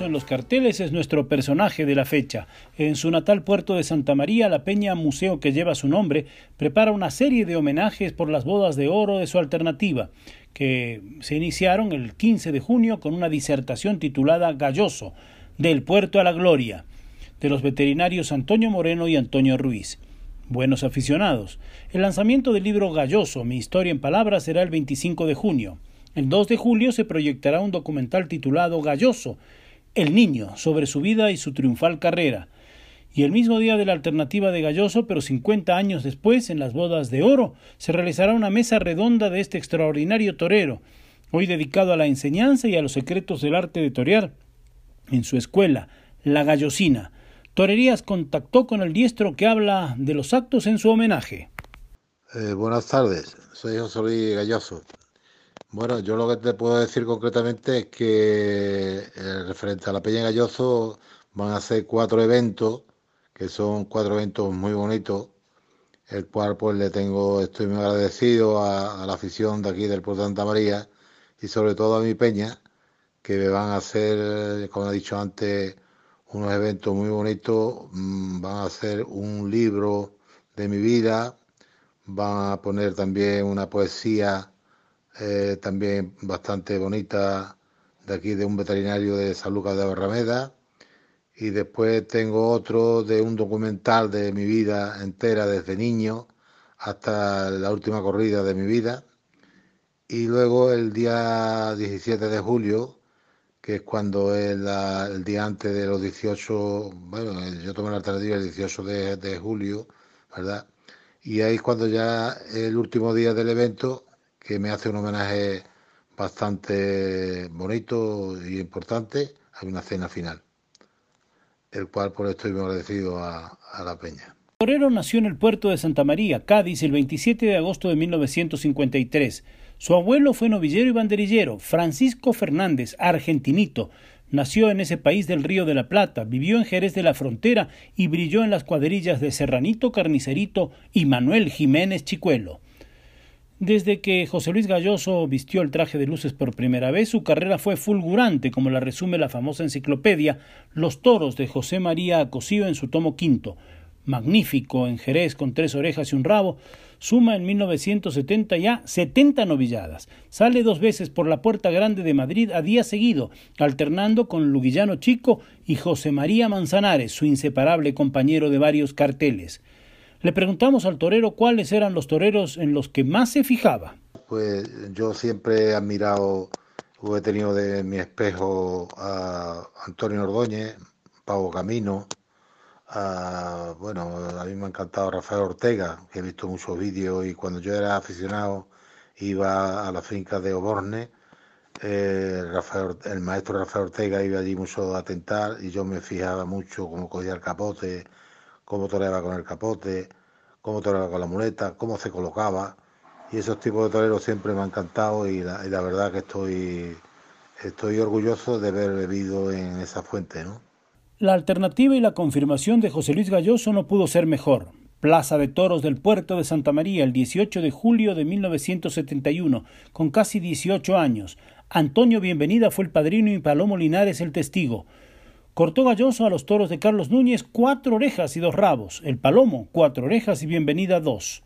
En los carteles es nuestro personaje de la fecha. En su natal puerto de Santa María, la peña museo que lleva su nombre prepara una serie de homenajes por las bodas de oro de su alternativa, que se iniciaron el 15 de junio con una disertación titulada Galloso, del puerto a la gloria, de los veterinarios Antonio Moreno y Antonio Ruiz. Buenos aficionados. El lanzamiento del libro Galloso, mi historia en palabras, será el 25 de junio. El 2 de julio se proyectará un documental titulado Galloso, el Niño, sobre su vida y su triunfal carrera. Y el mismo día de la alternativa de Galloso, pero 50 años después, en las bodas de oro, se realizará una mesa redonda de este extraordinario torero, hoy dedicado a la enseñanza y a los secretos del arte de torear, en su escuela, La Gallosina. Torerías contactó con el diestro que habla de los actos en su homenaje. Eh, buenas tardes, soy José Luis Galloso. Bueno, yo lo que te puedo decir concretamente es que eh, referente a la Peña Galloso van a ser cuatro eventos, que son cuatro eventos muy bonitos, el cual pues le tengo, estoy muy agradecido a, la afición de aquí del Puerto de Santa María y sobre todo a mi Peña, que me van a hacer, como he dicho antes, unos eventos muy bonitos, mm, van a hacer un libro de mi vida, van a poner también una poesía eh, también bastante bonita de aquí de un veterinario de San Lucas de Barrameda y después tengo otro de un documental de mi vida entera desde niño hasta la última corrida de mi vida. Y luego el día 17 de julio que es cuando es el día antes de los 18 bueno yo tomé la alternativa el 18 de, de julio verdad y ahí es cuando ya el último día del evento que me hace un homenaje bastante bonito y importante. Hay una cena final, el cual por esto estoy muy agradecido a, la Peña. Torero nació en el puerto de Santa María, Cádiz, el 27 de agosto de 1953. Su abuelo fue novillero y banderillero, Francisco Fernández, argentinito. Nació en ese país del Río de la Plata, vivió en Jerez de la Frontera y brilló en las cuadrillas de Serranito Carnicerito y Manuel Jiménez Chicuelo. Desde que José Luis Galloso vistió el traje de luces por primera vez, su carrera fue fulgurante, como la resume la famosa enciclopedia Los toros de José María Acosío en su tomo quinto. Magnífico en Jerez con tres orejas y un rabo, suma en 1970 ya 70 novilladas. Sale dos veces por la Puerta Grande de Madrid a día seguido, alternando con Luguillano Chico y José María Manzanares, su inseparable compañero de varios carteles. Le preguntamos al torero cuáles eran los toreros en los que más se fijaba. Pues yo siempre he admirado, he tenido de mi espejo a Antonio Ordóñez, Pavo Camino, a, bueno, a mí me ha encantado Rafael Ortega, que he visto muchos vídeos y cuando yo era aficionado iba a la finca de Oborne, eh, Rafael, el maestro Rafael Ortega iba allí mucho a tentar y yo me fijaba mucho cómo cogía el capote, cómo toreaba con el capote, cómo toreaba con la muleta, cómo se colocaba. Y esos tipos de toreros siempre me han encantado y la, verdad que estoy, estoy orgulloso de haber bebido en esa fuente. ¿no? La alternativa y la confirmación de José Luis Galloso no pudo ser mejor. Plaza de Toros del Puerto de Santa María, el 18 de julio de 1971, con casi 18 años. Antonio Bienvenida fue el padrino y Palomo Linares el testigo. Cortó Galloso a los toros de Carlos Núñez cuatro orejas y dos rabos, el Palomo cuatro orejas y Bienvenida dos.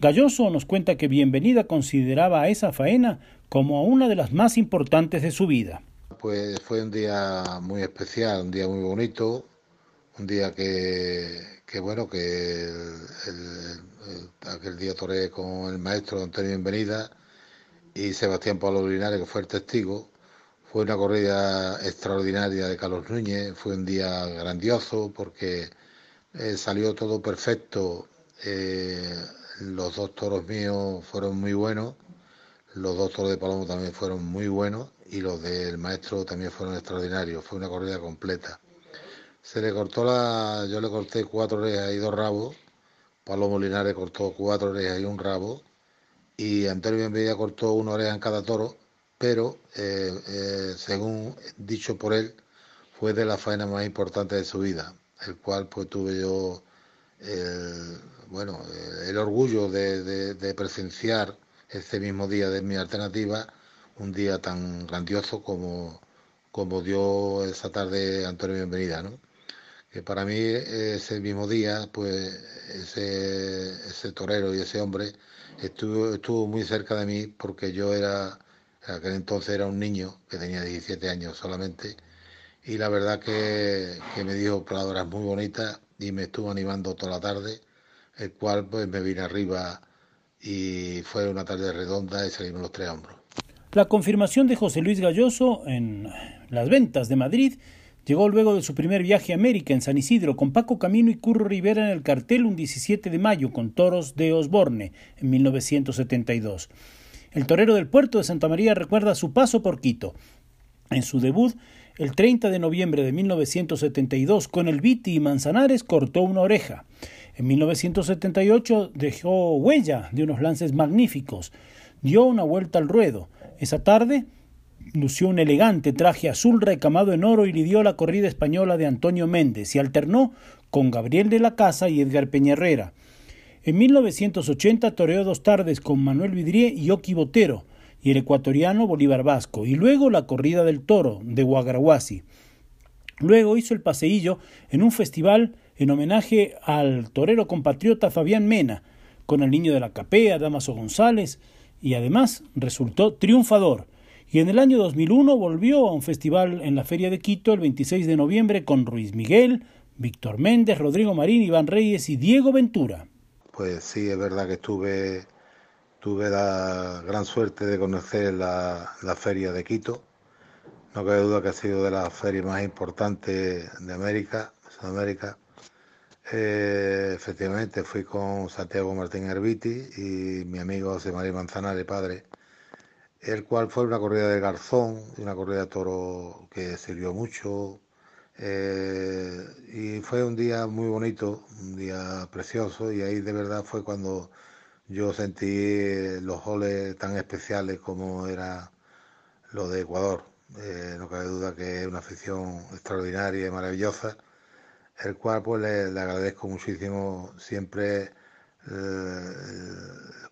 Galloso nos cuenta que Bienvenida consideraba a esa faena como una de las más importantes de su vida. Pues fue un día muy especial, un día muy bonito, un día que, que bueno, que aquel día toré con el maestro Antonio Bienvenida y Sebastián Pablo Linares, que fue el testigo Fue una corrida extraordinaria de Carlos Núñez, fue un día grandioso porque eh, salió todo perfecto. Eh, los dos toros míos fueron muy buenos, los dos toros de Palomo también fueron muy buenos y los del maestro también fueron extraordinarios. Fue una corrida completa. Se le cortó la, yo le corté cuatro orejas y dos rabos. Palomo Linares cortó cuatro orejas y un rabo. Y Antonio Bienvenida cortó una oreja en cada toro pero eh, eh, según dicho por él, fue de la faena más importante de su vida, el cual pues tuve yo el, bueno, el orgullo de, presenciar ese mismo día de mi alternativa, un día tan grandioso como, como dio esa tarde Antonio Bienvenida, ¿no? que para mí ese mismo día, pues ese, ese torero y ese hombre estuvo, estuvo muy cerca de mí porque yo era aquel entonces era un niño que tenía 17 años solamente y la verdad que, me dijo palabras muy bonitas y me estuvo animando toda la tarde, el cual pues me vine arriba y fue una tarde redonda y salimos los tres hombros. La confirmación de José Luis Galloso en las ventas de Madrid llegó luego de su primer viaje a América en San Isidro con Paco Camino y Curro Rivera en el cartel un 17 de mayo con Toros de Osborne en 1972. El torero del puerto de Santa María recuerda su paso por Quito. En su debut, el 30 de noviembre de 1972, con el Viti y Manzanares cortó una oreja. En 1978 dejó huella de unos lances magníficos. Dio una vuelta al ruedo. Esa tarde lució un elegante traje azul recamado en oro y lidió la corrida española de Antonio Méndez y alternó con Gabriel de la Casa y Edgar Peñarrera. En 1980 toreó dos tardes con Manuel Vidrié y Oki Botero y el ecuatoriano Bolívar Vasco, y luego la corrida del toro de Guagrahuasi. Luego hizo el paseillo en un festival en homenaje al torero compatriota Fabián Mena, con el niño de la capea, Damaso González, y además resultó triunfador. Y en el año 2001 volvió a un festival en la Feria de Quito el 26 de noviembre con Ruiz Miguel, Víctor Méndez, Rodrigo Marín, Iván Reyes y Diego Ventura pues sí, es verdad que tuve la gran suerte de conocer la, feria de Quito. No cabe duda que ha sido de las ferias más importantes de América, Sudamérica. Eh, efectivamente, fui con Santiago Martín Herbiti y mi amigo José María Manzanares, padre, el cual fue una corrida de garzón, una corrida de toro que sirvió mucho, eh, y fue un día muy bonito, un día precioso, y ahí de verdad fue cuando yo sentí los goles tan especiales como era lo de Ecuador. Eh, no cabe duda que es una afición extraordinaria y maravillosa, el cual pues le, agradezco muchísimo siempre eh,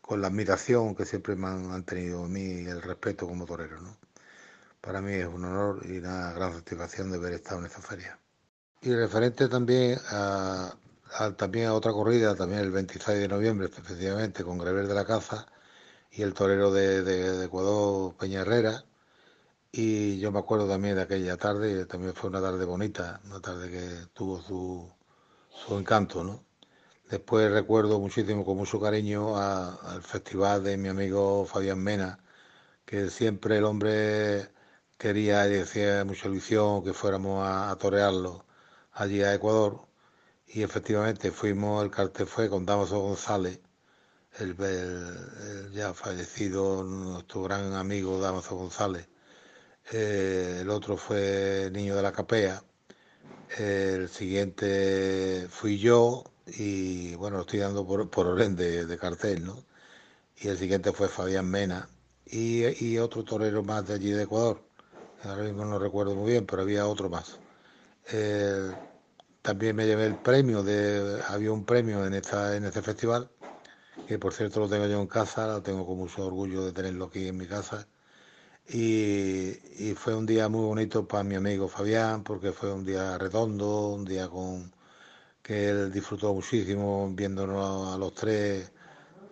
con la admiración que siempre me han, tenido a mí y el respeto como torero. ¿no? Para mí es un honor y una gran satisfacción de haber estado en esta feria. Y referente también a, también a otra corrida, también el 26 de noviembre, efectivamente, con Grever de la Caza y el torero de, Ecuador, Peña Herrera. Y yo me acuerdo también de aquella tarde, también fue una tarde bonita, una tarde que tuvo su, su encanto, ¿no? Después recuerdo muchísimo, con mucho cariño, al festival de mi amigo Fabián Mena, que siempre el hombre quería y decía mucha ilusión que fuéramos a, torearlo allí a Ecuador y efectivamente fuimos, el cartel fue con Damaso González, el, ya fallecido, nuestro gran amigo Damaso González. Eh, el otro fue Niño de la Capea. el siguiente fui yo y bueno, estoy dando por, por orden de, cartel, ¿no? Y el siguiente fue Fabián Mena y otro torero más de allí de Ecuador ahora mismo no recuerdo muy bien, pero había otro más. Eh, también me llevé el premio, de, había un premio en, esta, en este festival, que por cierto lo tengo yo en casa, lo tengo con mucho orgullo de tenerlo aquí en mi casa. Y, fue un día muy bonito para mi amigo Fabián, porque fue un día redondo, un día con que él disfrutó muchísimo viéndonos a los tres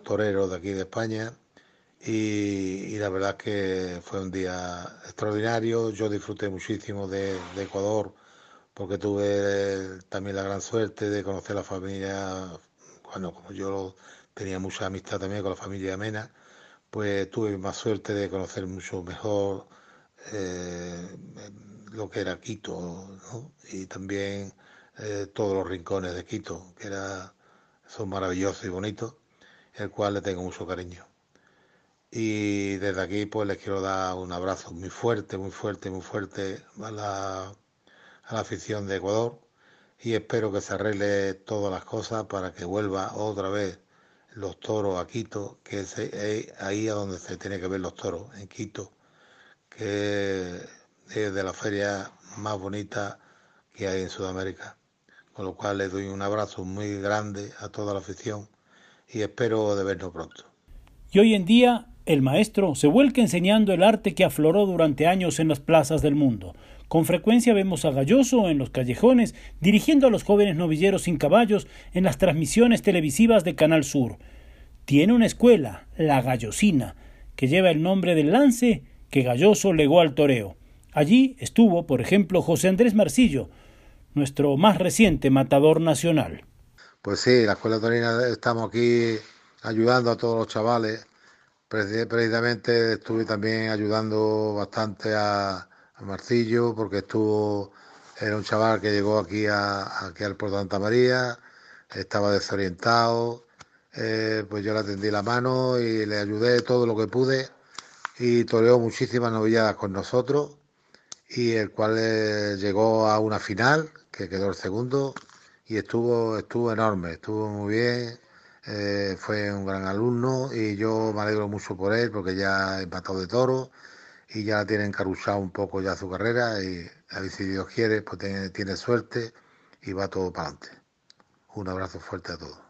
toreros de aquí de España y, la verdad que fue un día extraordinario. Yo disfruté muchísimo de, Ecuador porque tuve también la gran suerte de conocer la familia, bueno, como yo tenía mucha amistad también con la familia Mena, pues tuve más suerte de conocer mucho mejor eh, lo que era Quito y también eh, todos los rincones de Quito, que era, son maravillosos y bonitos, el cual le tengo mucho cariño. Y desde aquí pues les quiero dar un abrazo muy fuerte, muy fuerte, muy fuerte a la, a la afición de Ecuador y espero que se arregle todas las cosas para que vuelva otra vez los toros a Quito, que es ahí a donde se tiene que ver los toros, en Quito, que es de la feria más bonita que hay en Sudamérica. Con lo cual les doy un abrazo muy grande a toda la afición y espero de vernos pronto. Y hoy en día el maestro se vuelca enseñando el arte que afloró durante años en las plazas del mundo. Con frecuencia vemos a Galloso en los callejones dirigiendo a los jóvenes novilleros sin caballos en las transmisiones televisivas de Canal Sur. Tiene una escuela, la Gallosina, que lleva el nombre del lance que Galloso legó al toreo. Allí estuvo, por ejemplo, José Andrés Marcillo, nuestro más reciente matador nacional. Pues sí, la escuela torina estamos aquí ayudando a todos los chavales. Precisamente estuve también ayudando bastante a, Marcillo, porque estuvo, era un chaval que llegó aquí, a, aquí al Puerto Santa María, estaba desorientado, eh, pues yo le atendí la mano y le ayudé todo lo que pude y toreó muchísimas novilladas con nosotros y el cual eh, llegó a una final que quedó el segundo y estuvo estuvo enorme estuvo muy bien eh, fue un gran alumno y yo me alegro mucho por él porque ya ha empatado de toro y ya tiene encaruchado un poco ya su carrera y a ver si Dios quiere, pues tiene, tiene suerte y va todo para adelante. Un abrazo fuerte a todos.